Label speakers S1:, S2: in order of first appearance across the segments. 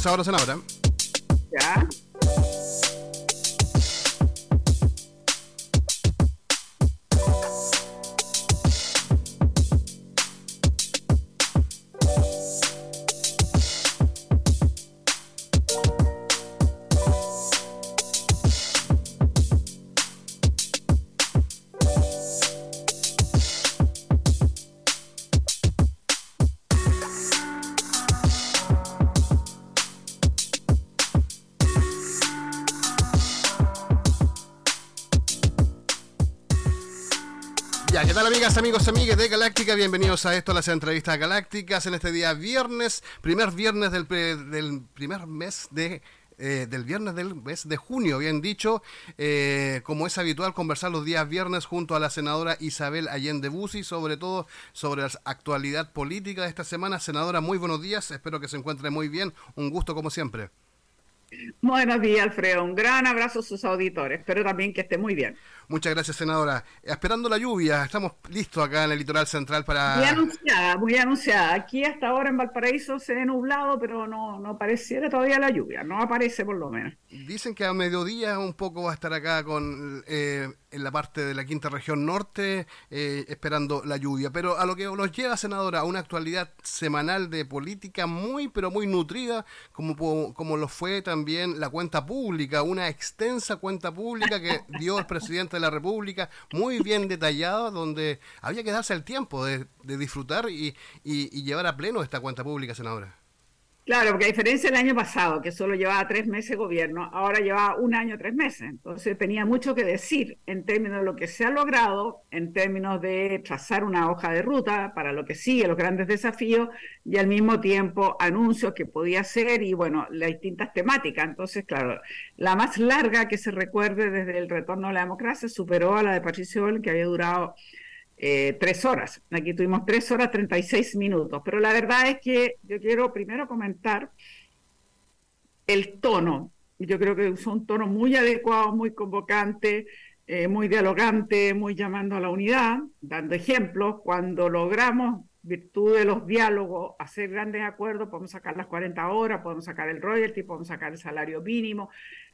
S1: Arrancamos ahora, senadora.
S2: Ya.
S1: Ya, ¿qué tal amigas, amigos, amigas de Galáctica? Bienvenidos a esto, las entrevistas galácticas en este día viernes, primer viernes del primer mes de... eh, del viernes del mes de junio, bien dicho, eh, como es habitual conversar los días viernes junto a la senadora Isabel Allende Busi, sobre todo sobre la actualidad política de esta semana. Senadora, muy buenos días, espero que se encuentre muy bien, un gusto como siempre.
S2: Buenos días, Alfredo. Un gran abrazo a sus auditores. Espero también que esté muy bien.
S1: Muchas gracias, senadora. Esperando la lluvia, estamos listos acá en el litoral central para...
S2: Muy anunciada, muy anunciada. Aquí hasta ahora en Valparaíso se ve nublado, pero no, no pareciera todavía la lluvia. No aparece por lo menos.
S1: Dicen que a mediodía un poco va a estar acá con eh, en la parte de la quinta región norte eh, esperando la lluvia. Pero a lo que nos lleva, senadora, a una actualidad semanal de política muy, pero muy nutrida, como, como lo fue también la cuenta pública, una extensa cuenta pública que dio el presidente la República, muy bien detallada, donde había que darse el tiempo de, de disfrutar y, y- y llevar a pleno esta cuenta pública, senadora.
S2: Claro, porque a diferencia del año pasado, que solo llevaba tres meses gobierno, ahora llevaba un año, tres meses. Entonces tenía mucho que decir en términos de lo que se ha logrado, en términos de trazar una hoja de ruta para lo que sigue, los grandes desafíos, y al mismo tiempo anuncios que podía hacer y, bueno, las distintas temáticas. Entonces, claro, la más larga que se recuerde desde el retorno a la democracia superó a la de Patricio que había durado eh, tres horas. Aquí tuvimos tres horas 36 minutos. Pero la verdad es que yo quiero primero comentar el tono. Yo creo que usó un tono muy adecuado, muy convocante, eh, muy dialogante, muy llamando a la unidad, dando ejemplos. Cuando logramos, virtud de los diálogos, hacer grandes acuerdos, podemos sacar las 40 horas, podemos sacar el royalty, podemos sacar el salario mínimo,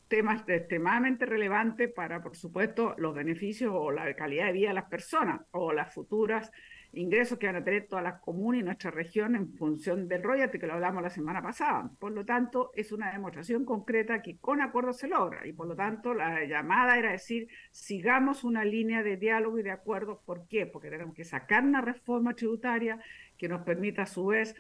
S2: temas extremadamente relevantes para, por supuesto, los beneficios o la calidad de vida de las personas o las futuras ingresos que van a tener todas las comunas y nuestra región en función del royalty, que lo hablamos la semana pasada. Por lo tanto, es una demostración concreta que con acuerdos se logra y por lo tanto la llamada era decir, sigamos una línea de diálogo y de acuerdos. ¿Por qué? Porque tenemos que sacar una reforma tributaria que nos permita a su vez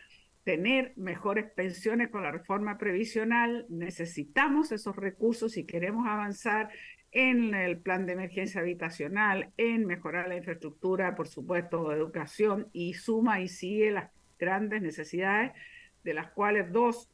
S2: tener mejores pensiones con la reforma previsional, necesitamos esos recursos si queremos avanzar en el plan de emergencia habitacional, en mejorar la infraestructura, por supuesto, educación, y suma y sigue las grandes necesidades, de las cuales dos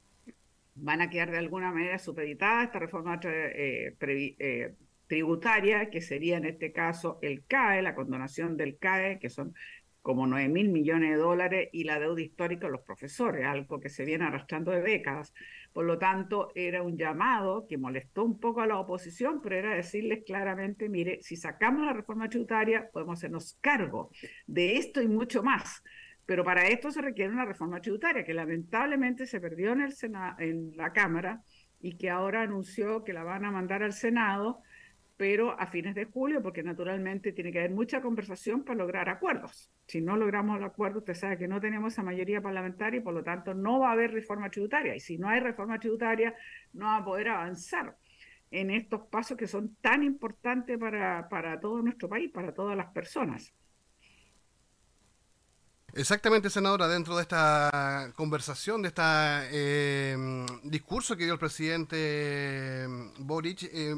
S2: van a quedar de alguna manera supeditadas. Esta reforma eh, eh, tributaria, que sería en este caso el CAE, la condonación del CAE, que son como 9 mil millones de dólares y la deuda histórica de los profesores, algo que se viene arrastrando de décadas. Por lo tanto, era un llamado que molestó un poco a la oposición, pero era decirles claramente, mire, si sacamos la reforma tributaria, podemos hacernos cargo de esto y mucho más. Pero para esto se requiere una reforma tributaria que lamentablemente se perdió en, el Sena en la Cámara y que ahora anunció que la van a mandar al Senado pero a fines de julio, porque naturalmente tiene que haber mucha conversación para lograr acuerdos. Si no logramos el acuerdo, usted sabe que no tenemos esa mayoría parlamentaria y por lo tanto no va a haber reforma tributaria. Y si no hay reforma tributaria, no va a poder avanzar en estos pasos que son tan importantes para, para todo nuestro país, para todas las personas.
S1: Exactamente, senadora, dentro de esta conversación, de este discurso que dio el presidente Boric, eh,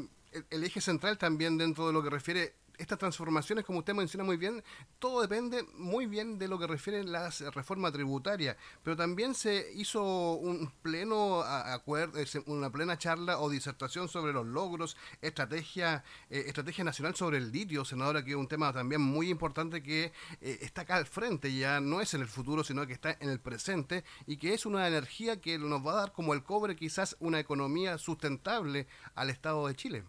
S1: el, eje central también dentro de lo que refiere estas transformaciones, como usted menciona muy bien, todo depende muy bien de lo que refiere la reforma tributaria, pero también se hizo un pleno acuerdo, una plena charla o disertación sobre los logros, estrategia, eh, estrategia nacional sobre el litio, senadora, que es un tema también muy importante que eh, está acá al frente, ya no es en el futuro, sino que está en el presente y que es una energía que nos va a dar como el cobre quizás una economía sustentable al Estado de Chile.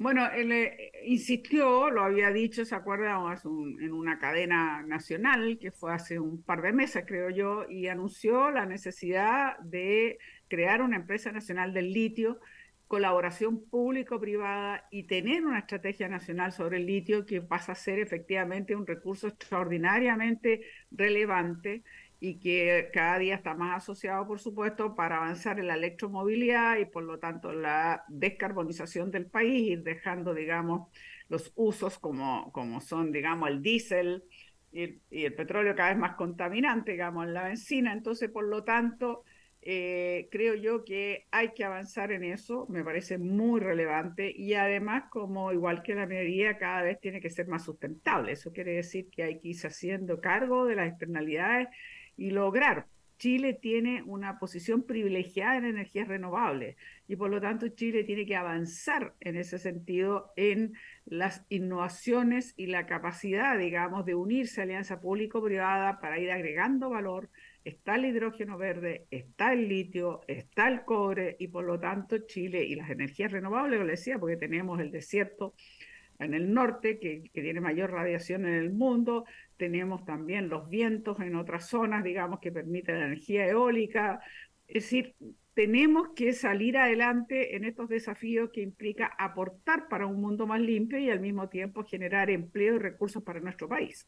S2: Bueno, él eh, insistió, lo había dicho, se acuerda, en una cadena nacional que fue hace un par de meses, creo yo, y anunció la necesidad de crear una empresa nacional del litio, colaboración público-privada y tener una estrategia nacional sobre el litio que pasa a ser efectivamente un recurso extraordinariamente relevante y que cada día está más asociado, por supuesto, para avanzar en la electromovilidad y por lo tanto la descarbonización del país, ir dejando, digamos, los usos como, como son, digamos, el diésel y, el petróleo cada vez más contaminante, digamos, la benzina. Entonces, por lo tanto, eh, creo yo que hay que avanzar en eso, me parece muy relevante y además como igual que la minería cada vez tiene que ser más sustentable. Eso quiere decir que hay que irse haciendo cargo de las externalidades y lograr. Chile tiene una posición privilegiada en energías renovables y por lo tanto Chile tiene que avanzar en ese sentido en las innovaciones y la capacidad, digamos, de unirse a alianza público-privada para ir agregando valor. Está el hidrógeno verde, está el litio, está el cobre y por lo tanto Chile y las energías renovables, lo decía, porque tenemos el desierto en el norte, que, tiene mayor radiación en el mundo. Tenemos también los vientos en otras zonas, digamos, que permiten la energía eólica. Es decir, tenemos que salir adelante en estos desafíos que implica aportar para un mundo más limpio y al mismo tiempo generar empleo y recursos para nuestro país.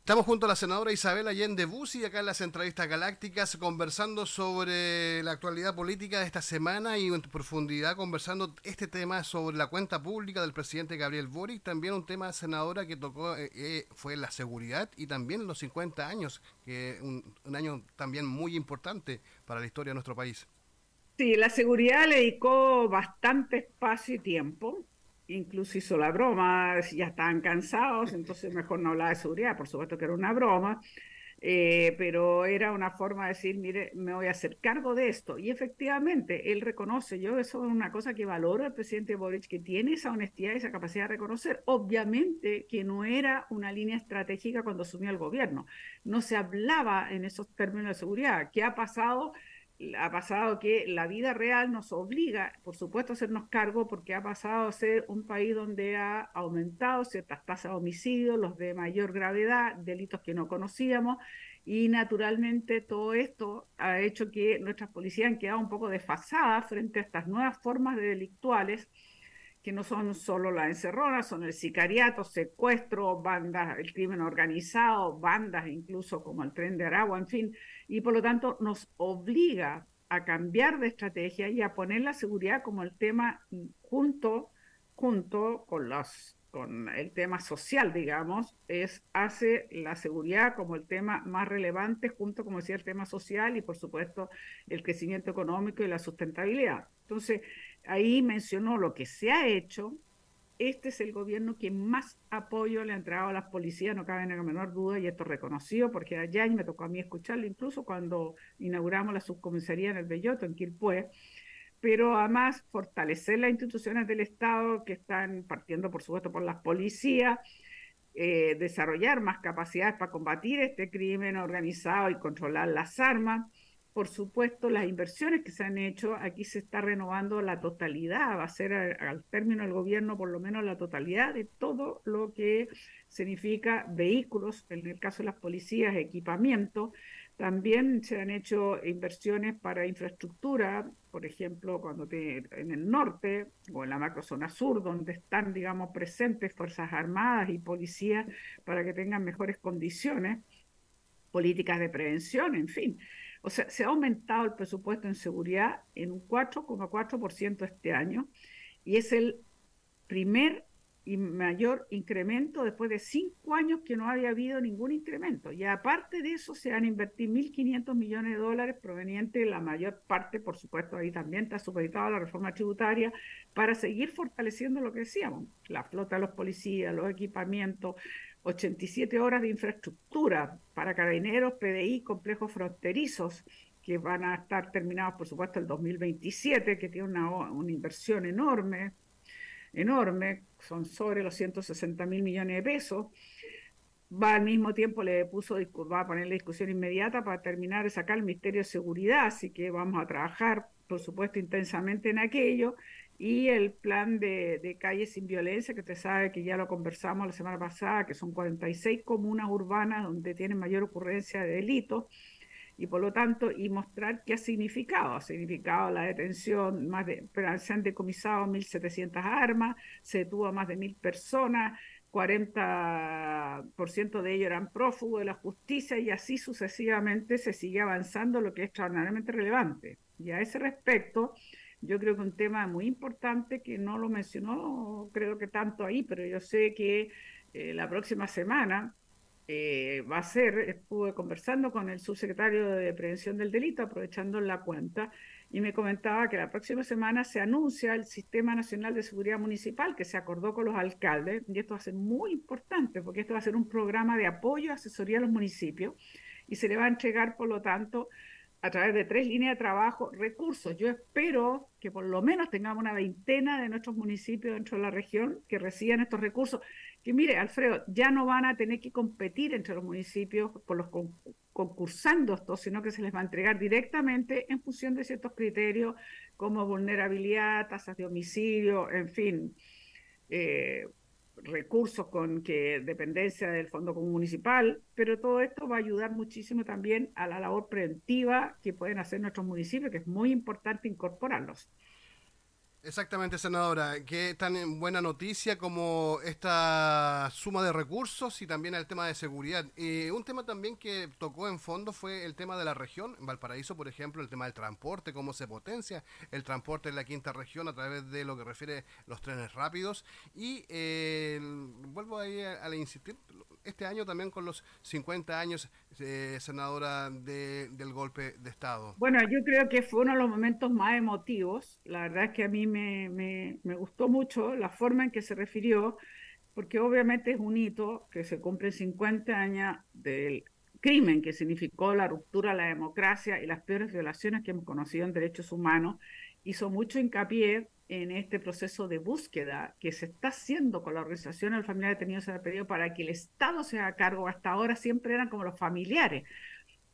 S1: Estamos junto a la senadora Isabel Allende Bussi, acá en las entrevistas galácticas, conversando sobre la actualidad política de esta semana y en profundidad conversando este tema sobre la cuenta pública del presidente Gabriel Boric, también un tema, senadora, que tocó eh, eh, fue la seguridad y también los 50 años, que un, un año también muy importante para la historia de nuestro país.
S2: Sí, la seguridad le dedicó bastante espacio y tiempo incluso hizo la broma, ya estaban cansados, entonces mejor no hablaba de seguridad, por supuesto que era una broma, eh, pero era una forma de decir, mire, me voy a hacer cargo de esto. Y efectivamente, él reconoce, yo eso es una cosa que valoro al presidente Boric, que tiene esa honestidad y esa capacidad de reconocer. Obviamente que no era una línea estratégica cuando asumió el gobierno, no se hablaba en esos términos de seguridad. ¿Qué ha pasado? Ha pasado que la vida real nos obliga, por supuesto, a hacernos cargo porque ha pasado a ser un país donde ha aumentado ciertas tasas de homicidios, los de mayor gravedad, delitos que no conocíamos, y naturalmente todo esto ha hecho que nuestras policías han quedado un poco desfasadas frente a estas nuevas formas de delictuales que no son solo la encerrona, son el sicariato, secuestro, bandas, el crimen organizado, bandas incluso como el tren de Aragua, en fin, y por lo tanto nos obliga a cambiar de estrategia y a poner la seguridad como el tema junto, junto con los con el tema social, digamos, es hace la seguridad como el tema más relevante, junto, como decía, el tema social y, por supuesto, el crecimiento económico y la sustentabilidad. Entonces, ahí mencionó lo que se ha hecho. Este es el gobierno que más apoyo le ha entregado a las policías, no cabe en la menor duda, y esto reconocido, porque allá y me tocó a mí escucharlo, incluso cuando inauguramos la subcomisaría en el Belloto, en Quilpué, pero además fortalecer las instituciones del Estado que están partiendo, por supuesto, por las policías, eh, desarrollar más capacidades para combatir este crimen organizado y controlar las armas, por supuesto, las inversiones que se han hecho, aquí se está renovando la totalidad, va a ser al, término del gobierno por lo menos la totalidad de todo lo que significa vehículos, en el caso de las policías, equipamiento. También se han hecho inversiones para infraestructura, por ejemplo, cuando en el norte o en la macrozona sur, donde están, digamos, presentes Fuerzas Armadas y policías para que tengan mejores condiciones, políticas de prevención, en fin. O sea, se ha aumentado el presupuesto en seguridad en un 4,4% este año y es el primer y mayor incremento después de cinco años que no había habido ningún incremento. Y aparte de eso, se han invertido 1.500 millones de dólares provenientes, la mayor parte, por supuesto, ahí también está supeditada la reforma tributaria, para seguir fortaleciendo lo que decíamos, la flota de los policías, los equipamientos, 87 horas de infraestructura para carabineros, PDI, complejos fronterizos, que van a estar terminados, por supuesto, el 2027, que tiene una, una inversión enorme, enorme, son sobre los 160 mil millones de pesos. Va al mismo tiempo, le puso, va a poner la discusión inmediata para terminar de sacar el Ministerio de Seguridad, así que vamos a trabajar, por supuesto, intensamente en aquello y el plan de, de calles sin violencia, que usted sabe que ya lo conversamos la semana pasada, que son 46 comunas urbanas donde tienen mayor ocurrencia de delitos y por lo tanto, y mostrar qué ha significado. Ha significado la detención, más de, se han decomisado 1.700 armas, se detuvo a más de 1.000 personas, 40% de ellos eran prófugos de la justicia y así sucesivamente se sigue avanzando, lo que es extraordinariamente relevante. Y a ese respecto, yo creo que un tema muy importante que no lo mencionó, creo que tanto ahí, pero yo sé que eh, la próxima semana eh, va a ser, estuve conversando con el subsecretario de Prevención del Delito, aprovechando la cuenta, y me comentaba que la próxima semana se anuncia el Sistema Nacional de Seguridad Municipal, que se acordó con los alcaldes, y esto va a ser muy importante, porque esto va a ser un programa de apoyo, asesoría a los municipios, y se le va a entregar, por lo tanto, a través de tres líneas de trabajo, recursos. Yo espero que por lo menos tengamos una veintena de nuestros municipios dentro de la región que reciban estos recursos que mire, Alfredo, ya no van a tener que competir entre los municipios por los concursando estos, sino que se les va a entregar directamente en función de ciertos criterios como vulnerabilidad, tasas de homicidio, en fin, eh, recursos con que dependencia del Fondo Municipal, pero todo esto va a ayudar muchísimo también a la labor preventiva que pueden hacer nuestros municipios, que es muy importante incorporarlos.
S1: Exactamente, senadora. Qué tan buena noticia como esta suma de recursos y también el tema de seguridad. Eh, un tema también que tocó en fondo fue el tema de la región. En Valparaíso, por ejemplo, el tema del transporte, cómo se potencia el transporte en la quinta región a través de lo que refiere los trenes rápidos. Y eh, vuelvo ahí a, a insistir, este año también con los 50 años, eh, senadora, del golpe de Estado.
S2: Bueno, yo creo que fue uno de los momentos más emotivos. La verdad es que a mí me, gustó mucho la forma en que se refirió, porque obviamente es un hito que se cumple 50 años del crimen que significó la ruptura de la democracia y las peores violaciones que hemos conocido en derechos humanos. Hizo mucho hincapié en este proceso de búsqueda que se está haciendo con la organización del familiar detenido en el periodo para que el Estado se haga cargo. Hasta ahora siempre eran como los familiares,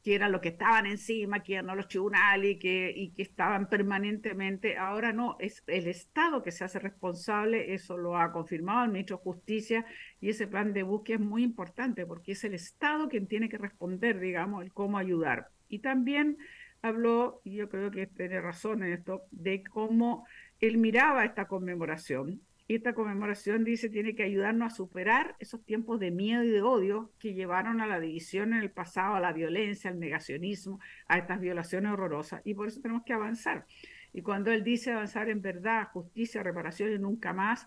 S2: que eran los que estaban encima, que eran los tribunales y que, y que estaban permanentemente. Ahora no, es el Estado que se hace responsable, eso lo ha confirmado el ministro de Justicia y ese plan de búsqueda es muy importante porque es el Estado quien tiene que responder, digamos, el cómo ayudar. Y también habló, y yo creo que tiene razón en esto, de cómo él miraba esta conmemoración esta conmemoración dice tiene que ayudarnos a superar esos tiempos de miedo y de odio que llevaron a la división en el pasado, a la violencia, al negacionismo, a estas violaciones horrorosas y por eso tenemos que avanzar. Y cuando él dice avanzar en verdad, justicia, reparación y nunca más,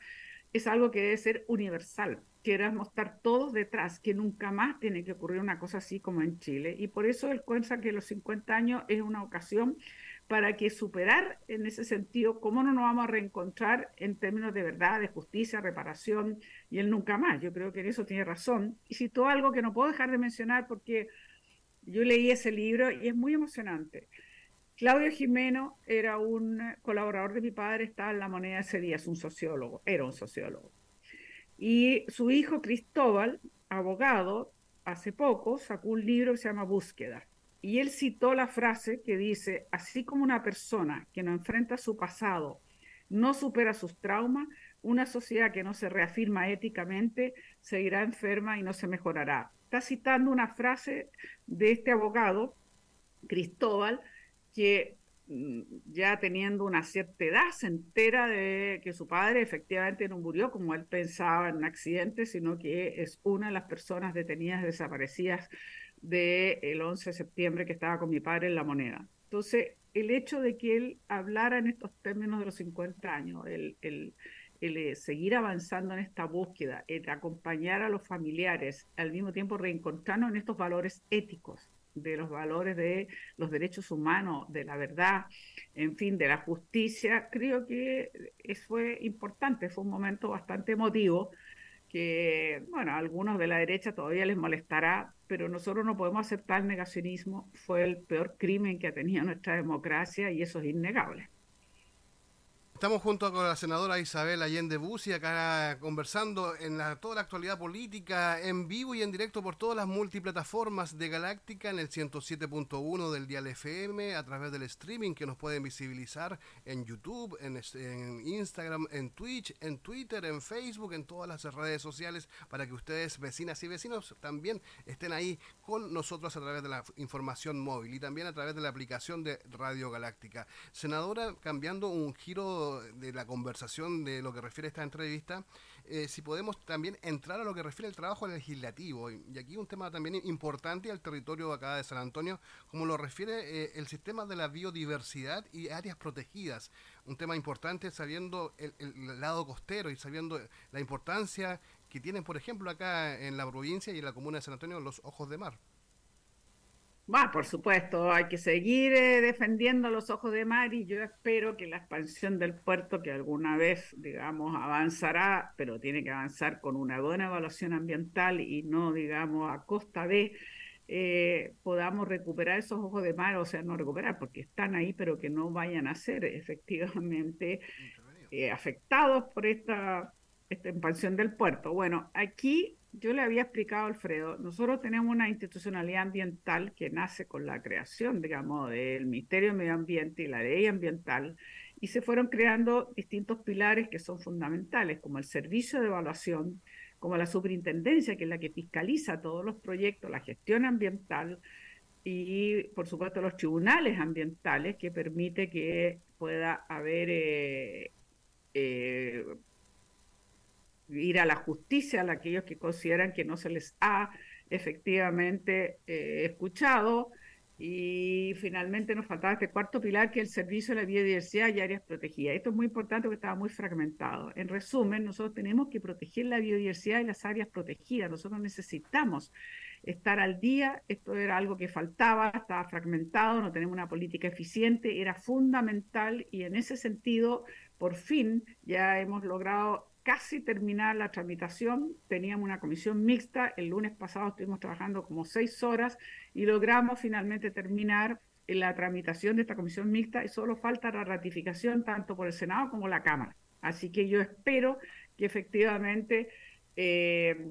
S2: es algo que debe ser universal. Queremos estar todos detrás, que nunca más tiene que ocurrir una cosa así como en Chile. Y por eso él cuenta que los 50 años es una ocasión para que superar en ese sentido cómo no nos vamos a reencontrar en términos de verdad, de justicia, reparación y el nunca más. Yo creo que en eso tiene razón. Y citó algo que no puedo dejar de mencionar porque yo leí ese libro y es muy emocionante. Claudio Jimeno era un colaborador de mi padre, estaba en la moneda ese día, es un sociólogo, era un sociólogo. Y su hijo Cristóbal, abogado, hace poco sacó un libro que se llama Búsqueda y él citó la frase que dice, así como una persona que no enfrenta su pasado no supera sus traumas, una sociedad que no se reafirma éticamente seguirá enferma y no se mejorará. Está citando una frase de este abogado, Cristóbal, que mm, ya teniendo una cierta edad se entera de que su padre efectivamente no murió como él pensaba en un accidente, sino que es una de las personas detenidas desaparecidas del 11 de septiembre que estaba con mi padre en La Moneda. Entonces, el hecho de que él hablara en estos términos de los 50 años, el, el, el eh, seguir avanzando en esta búsqueda, el acompañar a los familiares, al mismo tiempo reencontrarnos en estos valores éticos, de los valores de los derechos humanos, de la verdad, en fin, de la justicia, creo que fue importante, fue un momento bastante emotivo que, bueno, a algunos de la derecha todavía les molestará, pero nosotros no podemos aceptar el negacionismo. Fue el peor crimen que ha tenido nuestra democracia y eso es innegable.
S1: Estamos junto con la senadora Isabel Allende Bussi, acá conversando en la, toda la actualidad política, en vivo y en directo por todas las multiplataformas de Galáctica, en el 107.1 del Dial FM, a través del streaming que nos pueden visibilizar en YouTube, en Instagram, en Twitch, en Twitter, en Facebook, en todas las redes sociales, para que ustedes, vecinas y vecinos, también estén ahí con nosotros a través de la información móvil y también a través de la aplicación de Radio Galáctica. Senadora, cambiando un giro de la conversación de lo que refiere a esta entrevista, eh, si podemos también entrar a lo que refiere al trabajo legislativo. Y aquí un tema también importante al territorio acá de San Antonio, como lo refiere eh, el sistema de la biodiversidad y áreas protegidas. Un tema importante sabiendo el, el lado costero y sabiendo la importancia que tienen, por ejemplo, acá en la provincia y en la comuna de San Antonio los ojos de mar.
S2: Va, por supuesto, hay que seguir eh, defendiendo los ojos de mar y yo espero que la expansión del puerto, que alguna vez, digamos, avanzará, pero tiene que avanzar con una buena evaluación ambiental y no, digamos, a costa de, eh, podamos recuperar esos ojos de mar, o sea, no recuperar, porque están ahí, pero que no vayan a ser efectivamente eh, afectados por esta, esta expansión del puerto. Bueno, aquí yo le había explicado a Alfredo, nosotros tenemos una institucionalidad ambiental que nace con la creación, digamos, del Ministerio de Medio Ambiente y la ley ambiental, y se fueron creando distintos pilares que son fundamentales, como el servicio de evaluación, como la superintendencia, que es la que fiscaliza todos los proyectos, la gestión ambiental, y por supuesto los tribunales ambientales, que permite que pueda haber... Eh, eh, ir a la justicia a aquellos que consideran que no se les ha efectivamente eh, escuchado. Y finalmente nos faltaba este cuarto pilar, que es el servicio de la biodiversidad y áreas protegidas. Esto es muy importante porque estaba muy fragmentado. En resumen, nosotros tenemos que proteger la biodiversidad y las áreas protegidas. Nosotros necesitamos estar al día. Esto era algo que faltaba, estaba fragmentado, no tenemos una política eficiente, era fundamental y en ese sentido, por fin, ya hemos logrado casi terminar la tramitación. Teníamos una comisión mixta. El lunes pasado estuvimos trabajando como seis horas y logramos finalmente terminar la tramitación de esta comisión mixta y solo falta la ratificación tanto por el Senado como la Cámara. Así que yo espero que efectivamente eh,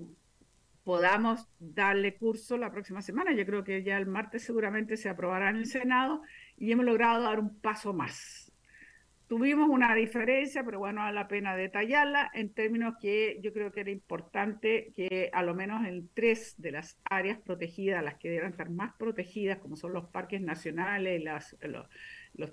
S2: podamos darle curso la próxima semana. Yo creo que ya el martes seguramente se aprobará en el Senado y hemos logrado dar un paso más. Tuvimos una diferencia, pero bueno, vale la pena detallarla en términos que yo creo que era importante que a lo menos en tres de las áreas protegidas, las que deben estar más protegidas, como son los parques nacionales, las, los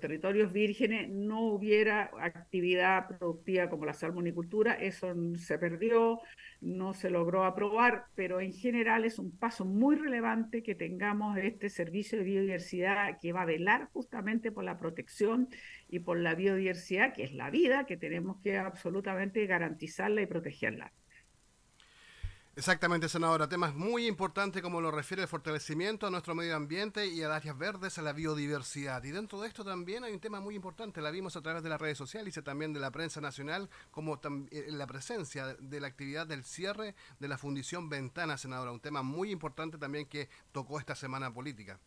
S2: territorios vírgenes no hubiera actividad productiva como la salmonicultura, eso se perdió, no se logró aprobar, pero en general es un paso muy relevante que tengamos este servicio de biodiversidad que va a velar justamente por la protección y por la biodiversidad, que es la vida, que tenemos que absolutamente garantizarla y protegerla.
S1: Exactamente, senadora. Temas muy importantes como lo refiere el fortalecimiento a nuestro medio ambiente y a las áreas verdes, a la biodiversidad. Y dentro de esto también hay un tema muy importante, la vimos a través de las redes sociales y también de la prensa nacional, como eh, la presencia de la actividad del cierre de la Fundición Ventana, senadora. Un tema muy importante también que tocó esta semana política.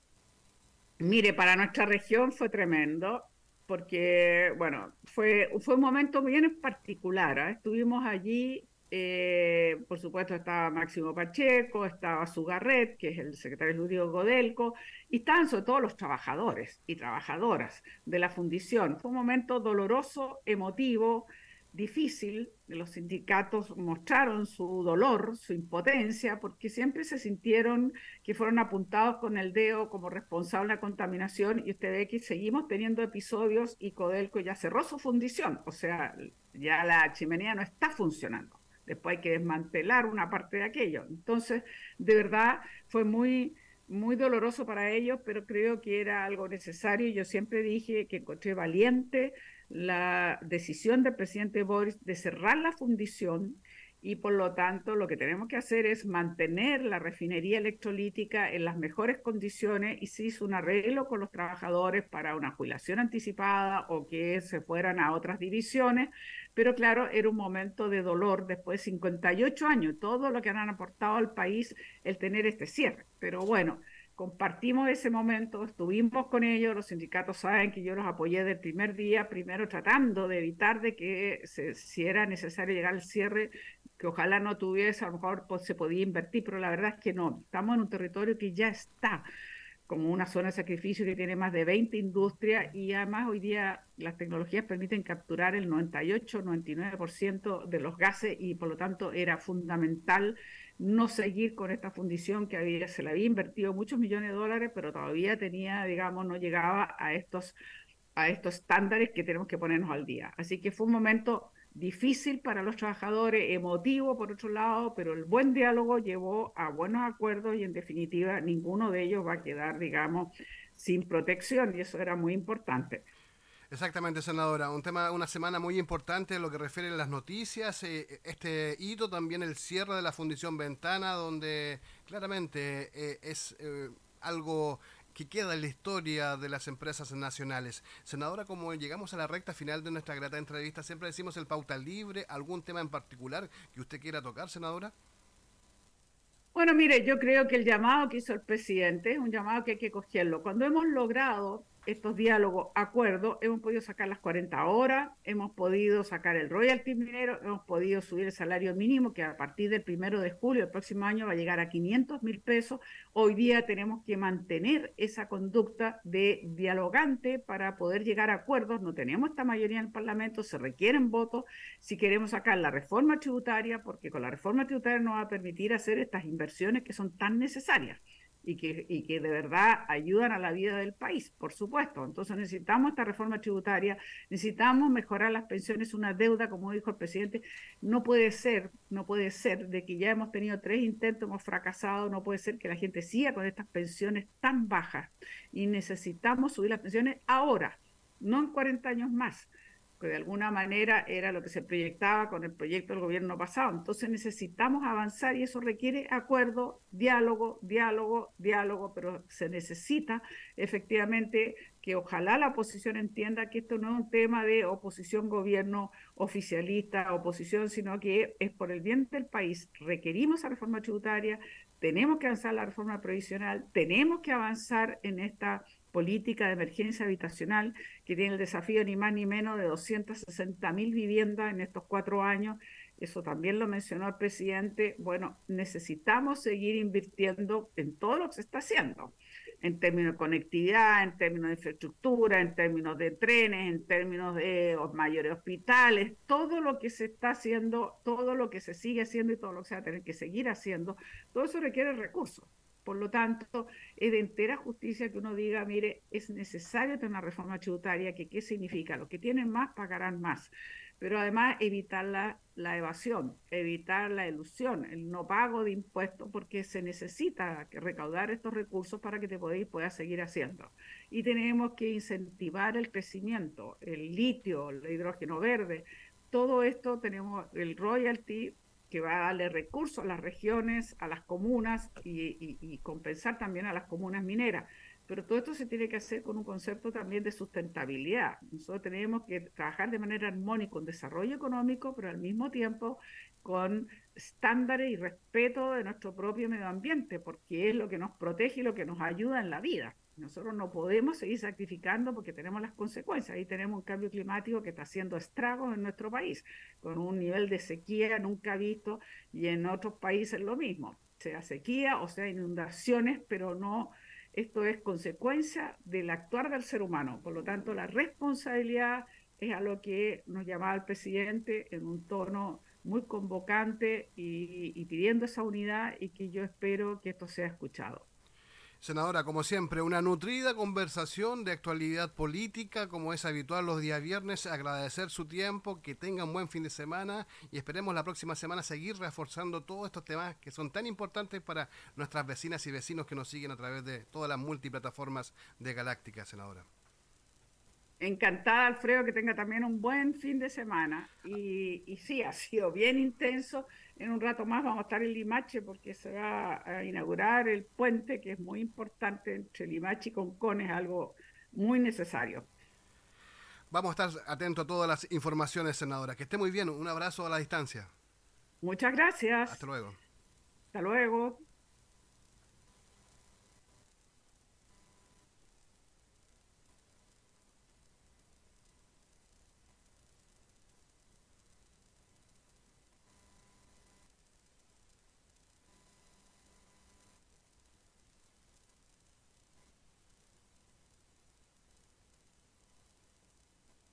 S2: Mire, para nuestra región fue tremendo porque, bueno, fue, fue un momento bien particular. ¿eh? Estuvimos allí eh, por supuesto estaba Máximo Pacheco, estaba Sugarret, que es el secretario ejecutivo Godelco, y estaban sobre todo los trabajadores y trabajadoras de la fundición. Fue un momento doloroso, emotivo, difícil. Los sindicatos mostraron su dolor, su impotencia, porque siempre se sintieron que fueron apuntados con el dedo como responsable de la contaminación y usted ve que seguimos teniendo episodios y Codelco ya cerró su fundición, o sea, ya la chimenea no está funcionando después hay que desmantelar una parte de aquello. Entonces, de verdad, fue muy, muy doloroso para ellos, pero creo que era algo necesario. Yo siempre dije que encontré valiente la decisión del presidente Boris de cerrar la fundición y por lo tanto lo que tenemos que hacer es mantener la refinería electrolítica en las mejores condiciones y se hizo un arreglo con los trabajadores para una jubilación anticipada o que se fueran a otras divisiones, pero claro, era un momento de dolor después de 58 años, todo lo que han aportado al país el tener este cierre. Pero bueno, compartimos ese momento, estuvimos con ellos, los sindicatos saben que yo los apoyé del primer día, primero tratando de evitar de que si era necesario llegar al cierre, que ojalá no tuviese, a lo mejor pues, se podía invertir, pero la verdad es que no, estamos en un territorio que ya está como una zona de sacrificio que tiene más de 20 industrias y además hoy día las tecnologías permiten capturar el 98-99% de los gases y por lo tanto era fundamental no seguir con esta fundición que había, se le había invertido muchos millones de dólares, pero todavía tenía, digamos, no llegaba a estos, a estos estándares que tenemos que ponernos al día. Así que fue un momento difícil para los trabajadores, emotivo por otro lado, pero el buen diálogo llevó a buenos acuerdos y en definitiva ninguno de ellos va a quedar, digamos, sin protección y eso era muy importante.
S1: Exactamente, senadora. Un tema, una semana muy importante en lo que refiere a las noticias. Eh, este hito también el cierre de la Fundición Ventana, donde claramente eh, es eh, algo que queda en la historia de las empresas nacionales. Senadora, como llegamos a la recta final de nuestra grata entrevista, siempre decimos el pauta libre, algún tema en particular que usted quiera tocar, senadora.
S2: Bueno, mire, yo creo que el llamado que hizo el presidente es un llamado que hay que cogerlo. Cuando hemos logrado estos diálogos, acuerdos, hemos podido sacar las 40 horas, hemos podido sacar el royalty minero, hemos podido subir el salario mínimo, que a partir del primero de julio del próximo año va a llegar a 500 mil pesos. Hoy día tenemos que mantener esa conducta de dialogante para poder llegar a acuerdos. No tenemos esta mayoría en el Parlamento, se requieren votos si queremos sacar la reforma tributaria, porque con la reforma tributaria nos va a permitir hacer estas inversiones que son tan necesarias y que, y que de verdad ayudan a la vida del país, por supuesto. Entonces necesitamos esta reforma tributaria, necesitamos mejorar las pensiones, una deuda, como dijo el presidente, no puede ser, no puede ser de que ya hemos tenido tres intentos, hemos fracasado, no puede ser que la gente siga con estas pensiones tan bajas y necesitamos subir las pensiones ahora, no en 40 años más que de alguna manera era lo que se proyectaba con el proyecto del gobierno pasado. Entonces necesitamos avanzar y eso requiere acuerdo, diálogo, diálogo, diálogo, pero se necesita efectivamente que ojalá la oposición entienda que esto no es un tema de oposición gobierno oficialista, oposición, sino que es por el bien del país. Requerimos la reforma tributaria, tenemos que avanzar la reforma provisional, tenemos que avanzar en esta política de emergencia habitacional que tiene el desafío ni más ni menos de 260 mil viviendas en estos cuatro años. Eso también lo mencionó el presidente. Bueno, necesitamos seguir invirtiendo en todo lo que se está haciendo, en términos de conectividad, en términos de infraestructura, en términos de trenes, en términos de mayores hospitales, todo lo que se está haciendo, todo lo que se sigue haciendo y todo lo que se va a tener que seguir haciendo, todo eso requiere recursos. Por lo tanto, es de entera justicia que uno diga, mire, es necesario tener una reforma tributaria, que qué significa, los que tienen más pagarán más, pero además evitar la, la evasión, evitar la ilusión, el no pago de impuestos, porque se necesita recaudar estos recursos para que te podéis pueda seguir haciendo. Y tenemos que incentivar el crecimiento, el litio, el hidrógeno verde, todo esto tenemos el royalty que va a darle recursos a las regiones, a las comunas y, compensar también a las comunas mineras. Pero todo esto se tiene que hacer con un concepto también de sustentabilidad. Nosotros tenemos que trabajar de manera armónica con desarrollo económico, pero al mismo tiempo con estándares y respeto de nuestro propio medio ambiente, porque es lo que nos protege y lo que nos ayuda en la vida. Nosotros no podemos seguir sacrificando porque tenemos las consecuencias. Ahí tenemos un cambio climático que está haciendo estragos en nuestro país, con un nivel de sequía nunca visto y en otros países lo mismo, sea sequía o sea inundaciones, pero no, esto es consecuencia del actuar del ser humano. Por lo tanto, la responsabilidad es a lo que nos llamaba el presidente en un tono muy convocante y, y pidiendo esa unidad y que yo espero que esto sea escuchado.
S1: Senadora, como siempre, una nutrida conversación de actualidad política, como es habitual los días viernes. Agradecer su tiempo, que tengan buen fin de semana y esperemos la próxima semana seguir reforzando todos estos temas que son tan importantes para nuestras vecinas y vecinos que nos siguen a través de todas las multiplataformas de Galáctica, senadora.
S2: Encantada, Alfredo, que tenga también un buen fin de semana. Y, y sí, ha sido bien intenso en un rato más vamos a estar en Limache porque se va a inaugurar el puente que es muy importante entre Limache y Concón, es algo muy necesario.
S1: Vamos a estar atentos a todas las informaciones, senadora. Que esté muy bien. Un abrazo a la distancia.
S2: Muchas gracias.
S1: Hasta luego.
S2: Hasta luego.